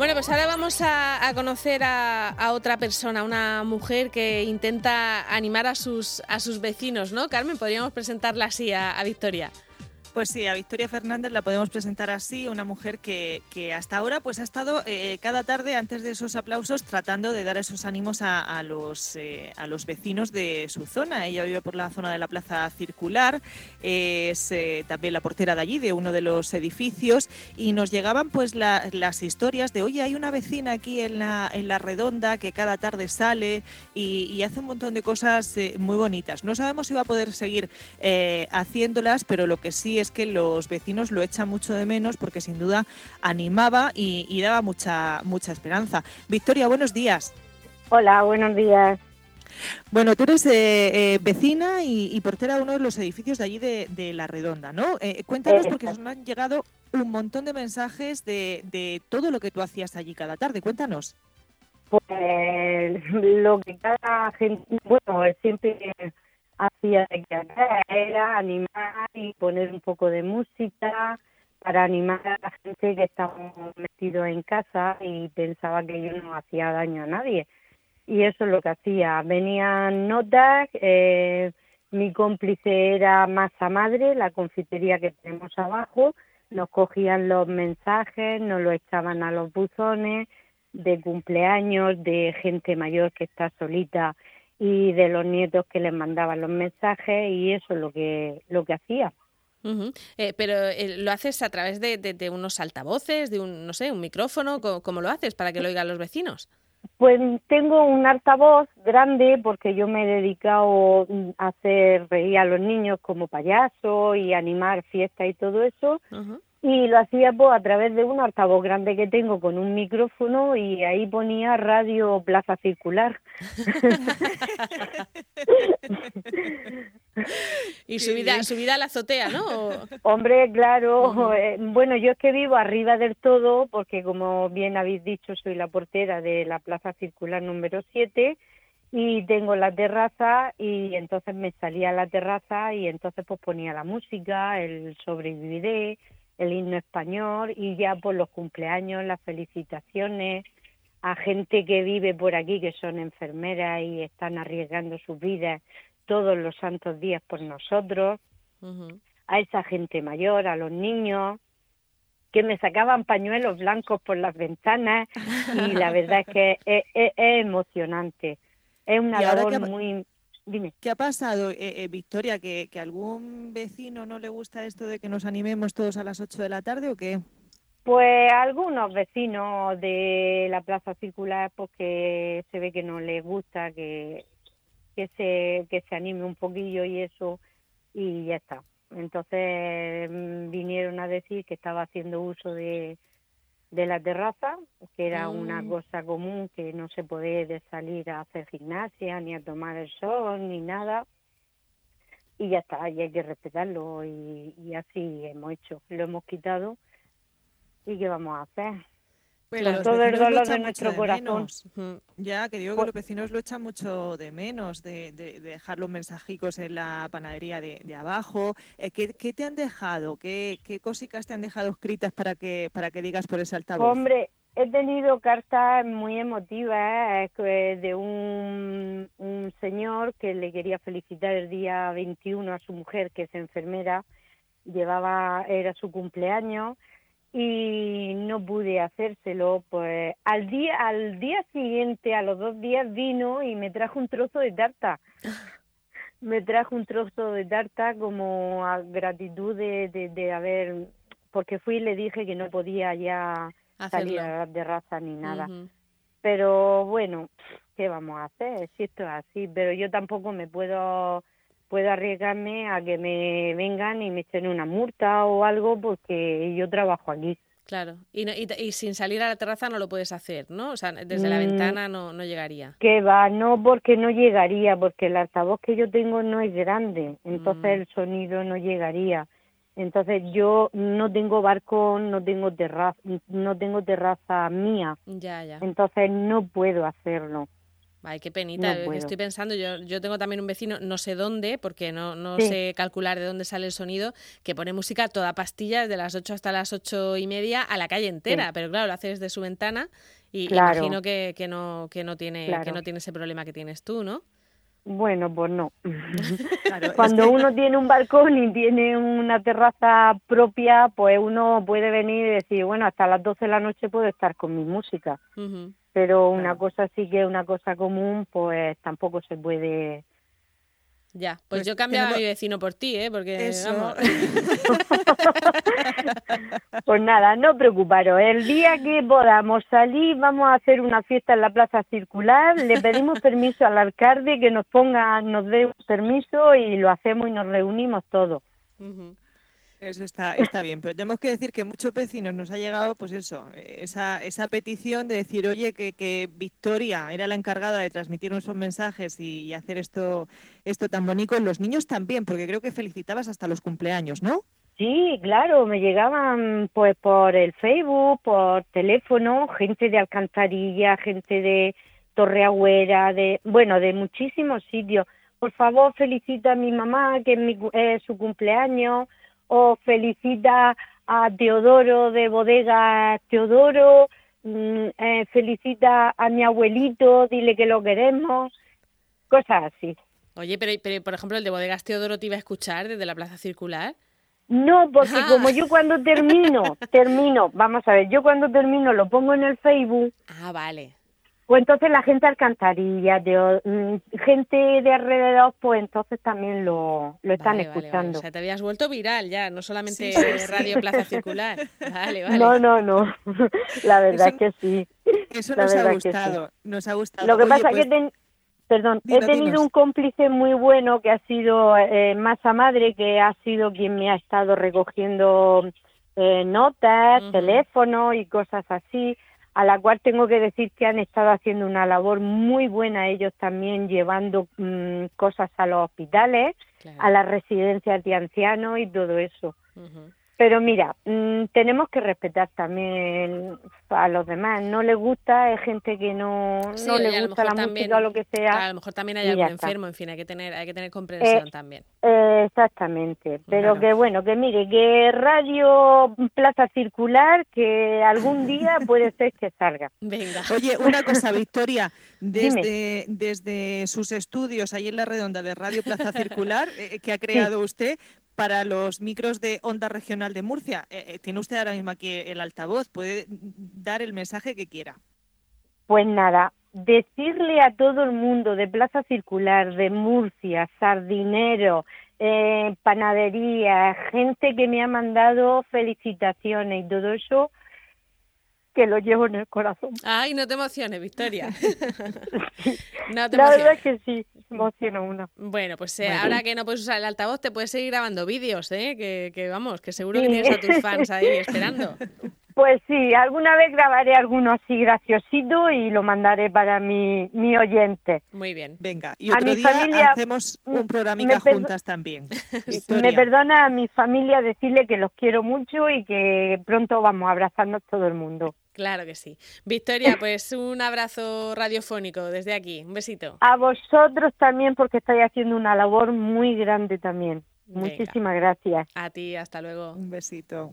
Bueno, pues ahora vamos a, conocer a, otra persona, una mujer que intenta animar a sus, a sus vecinos, ¿no? Carmen, podríamos presentarla así a Victoria. Pues sí, a Victoria Fernández la podemos presentar así, una mujer que, que hasta ahora pues ha estado eh, cada tarde antes de esos aplausos tratando de dar esos ánimos a, los, eh, a los vecinos de su zona. Ella vive por la zona de la Plaza Circular, es eh, también la portera de allí, de uno de los edificios, y nos llegaban pues las historias de, oye, hay una vecina aquí en la, en la redonda que cada tarde sale y, y hace un montón de cosas muy bonitas. No sabemos si va a poder seguir haciéndolas, pero lo que sí es que los vecinos lo echan mucho de menos porque sin duda animaba y, daba mucha, mucha esperanza. Victoria, buenos días. Hola, buenos días. Bueno, tú eres eh, eh, vecina y, portera de uno de los edificios de allí de, La Redonda, ¿no? Eh, cuéntanos porque nos han llegado un montón de mensajes de, de, todo lo que tú hacías allí cada tarde. Cuéntanos. Pues lo que cada gente, bueno, siempre hacía de que era animar y poner un poco de música para animar a la gente que estaba metido en casa y pensaba que yo no hacía daño a nadie. Y eso es lo que hacía. Venían notas, eh, mi cómplice era Masa Madre, la confitería que tenemos abajo, nos cogían los mensajes, nos lo echaban a los buzones de cumpleaños, de gente mayor que está solita y de los nietos que les mandaban los mensajes y eso es lo que lo que hacía. Eh, pero eh, lo haces a través de, de, unos altavoces, de un no sé, un micrófono, ¿cómo, lo haces para que lo oigan los vecinos? Pues tengo un altavoz grande porque yo me he dedicado a hacer reír a los niños como payaso y animar fiestas y todo eso y lo hacía pues, a través de un altavoz grande que tengo con un micrófono y ahí ponía radio Plaza Circular. y subida, subida a la azotea, ¿no? Hombre, claro. Eh, bueno, yo es que vivo arriba del todo porque como bien habéis dicho soy la portera de la Plaza Circular número 7 y tengo la terraza y entonces me salía a la terraza y entonces pues ponía la música, el sobreviviré, el himno español y ya por los cumpleaños, las felicitaciones a gente que vive por aquí, que son enfermeras y están arriesgando sus vidas todos los santos días por nosotros, a esa gente mayor, a los niños, que me sacaban pañuelos blancos por las ventanas y la verdad es que es, emocionante. Es una labor muy ¿Qué ha pasado, eh, eh, Victoria? ¿Que, ¿Que algún vecino no le gusta esto de que nos animemos todos a las 8 de la tarde o qué? Pues algunos vecinos de la Plaza Circular, porque se ve que no les gusta que, que, se, que se anime un poquillo y eso, y ya está. Entonces mm, vinieron a decir que estaba haciendo uso de, de la terraza, que era una mm. cosa común que no se puede salir a hacer gimnasia, ni a tomar el sol, ni nada. Y ya está, y hay que respetarlo y, así hemos hecho, lo hemos quitado. ¿Y qué vamos a hacer? Con todo el dolor de nuestro corazón. Ya, que digo que los vecinos lo echan mucho de menos, de, dejar los mensajicos en la panadería de, abajo. Eh, ¿qué, te han dejado? ¿Qué, ¿Qué cositas te han dejado escritas para que, para que digas por ese altavoz? Hombre, he tenido cartas muy emotivas eh, de un, un señor que le quería felicitar el día 21 a su mujer, que es enfermera, llevaba, era su cumpleaños y no pude hacérselo pues al día al día siguiente a los dos días vino y me trajo un trozo de tarta. Me trajo un trozo de tarta como a gratitud de, de, haber porque fui y le dije que no podía ya salir a la terraza ni nada. Pero bueno qué vamos a hacer si esto es así pero yo tampoco me puedo puedo arriesgarme a que me vengan y me echen una multa o algo porque yo trabajo aquí. Claro, y, y, sin salir a la terraza no lo puedes hacer, ¿no? O sea, desde la mm. ventana no, no llegaría. Que va, no porque no llegaría, porque el altavoz que yo tengo no es grande, entonces mm. el sonido no llegaría. Entonces yo no tengo barco, no tengo terraza, no tengo terraza mía. Ya, ya. Entonces no puedo hacerlo. Ay, qué penita. Estoy pensando, yo, yo tengo también un vecino, no sé dónde, porque no, no sé calcular de dónde sale el sonido, que pone música toda pastilla desde las 8 hasta las ocho y media a la calle entera. Pero claro, lo hace desde su ventana y imagino que, que, no, que, no tiene, que no tiene ese problema que tienes tú, ¿no? Bueno, pues no. Cuando uno tiene un balcón y tiene una terraza propia, pues uno puede venir y decir, bueno, hasta las 12 de la noche puedo estar con mi música. Pero una cosa sí que es una cosa común, pues tampoco se puede ya, pues, pues yo cambiaba a mi vecino por ti, ¿eh? Porque Eso. pues nada, no preocuparos. El día que podamos salir, vamos a hacer una fiesta en la Plaza Circular. Le pedimos permiso al alcalde que nos ponga, nos dé un permiso y lo hacemos y nos reunimos todos. Eso está, está bien, pero tenemos que decir que muchos vecinos nos ha llegado, pues eso, esa, esa petición de decir, oye, que, que Victoria era la encargada de transmitir nuestros mensajes y, hacer esto, esto tan bonito. Los niños también, porque creo que felicitabas hasta los cumpleaños, ¿no? Sí, claro, me llegaban pues por el Facebook, por teléfono, gente de Alcantarilla, gente de Torreagüera, de, bueno, de muchísimos sitios. Por favor, felicita a mi mamá, que es, mi, es su cumpleaños o felicita a Teodoro de Bodega Teodoro, mm, eh, felicita a mi abuelito, dile que lo queremos, cosas así. Oye, pero, pero por ejemplo, el de Bodegas Teodoro te iba a escuchar desde la Plaza Circular. No, porque ah. como yo cuando termino, termino, vamos a ver, yo cuando termino lo pongo en el Facebook. Ah, vale. Pues entonces la gente alcantarilla, de, mm, gente de alrededor, pues entonces también lo, lo están escuchando. O sea, te habías vuelto viral ya, no solamente Radio Plaza Circular. Vale, vale. No, no, no. La verdad es que sí. Eso nos ha gustado, nos ha gustado. Lo que pasa es que pues perdón, he tenido un cómplice muy bueno que ha sido eh, Masa Madre, que ha sido quien me ha estado recogiendo eh, notas, teléfono y cosas así a la cual tengo que decir que han estado haciendo una labor muy buena ellos también llevando mm, cosas a los hospitales, a las residencias de ancianos y todo eso. Pero mira, mm, tenemos que respetar también a los demás. No les gusta, hay gente que no, no le gusta la música o lo que sea. a lo mejor también hay algún enfermo, en fin, hay que tener, hay que tener comprensión eh, también. exactamente. Pero que bueno, que mire, que Radio Plaza Circular, que algún día puede ser que salga. Venga. Oye, una cosa, Victoria, desde, desde sus estudios ahí en la redonda de Radio Plaza Circular, eh, que ha creado usted, para los micros de onda regional de Murcia. Eh, eh, tiene usted ahora mismo aquí el altavoz, puede dar el mensaje que quiera. Pues nada, decirle a todo el mundo de Plaza Circular, de Murcia, Sardinero, eh, panadería, gente que me ha mandado felicitaciones y todo eso, que lo llevo en el corazón. Ay, no te emociones, Victoria. no te La verdad es que sí, emociona uno. Bueno, pues eh, ahora que no puedes usar el altavoz, te puedes seguir grabando vídeos, ¿eh? Que, que vamos, que seguro que tienes a tus fans ahí esperando. Pues sí, alguna vez grabaré alguno así graciosito y lo mandaré para mi, mi oyente. Muy bien. Venga, y otro día hacemos un programa juntas también. me perdona a mi familia decirle que los quiero mucho y que pronto vamos a abrazarnos todo el mundo. Claro que sí. Victoria, pues un abrazo radiofónico desde aquí. Un besito. A vosotros también porque estáis haciendo una labor muy grande también. Muchísimas gracias. A ti, hasta luego. Un besito.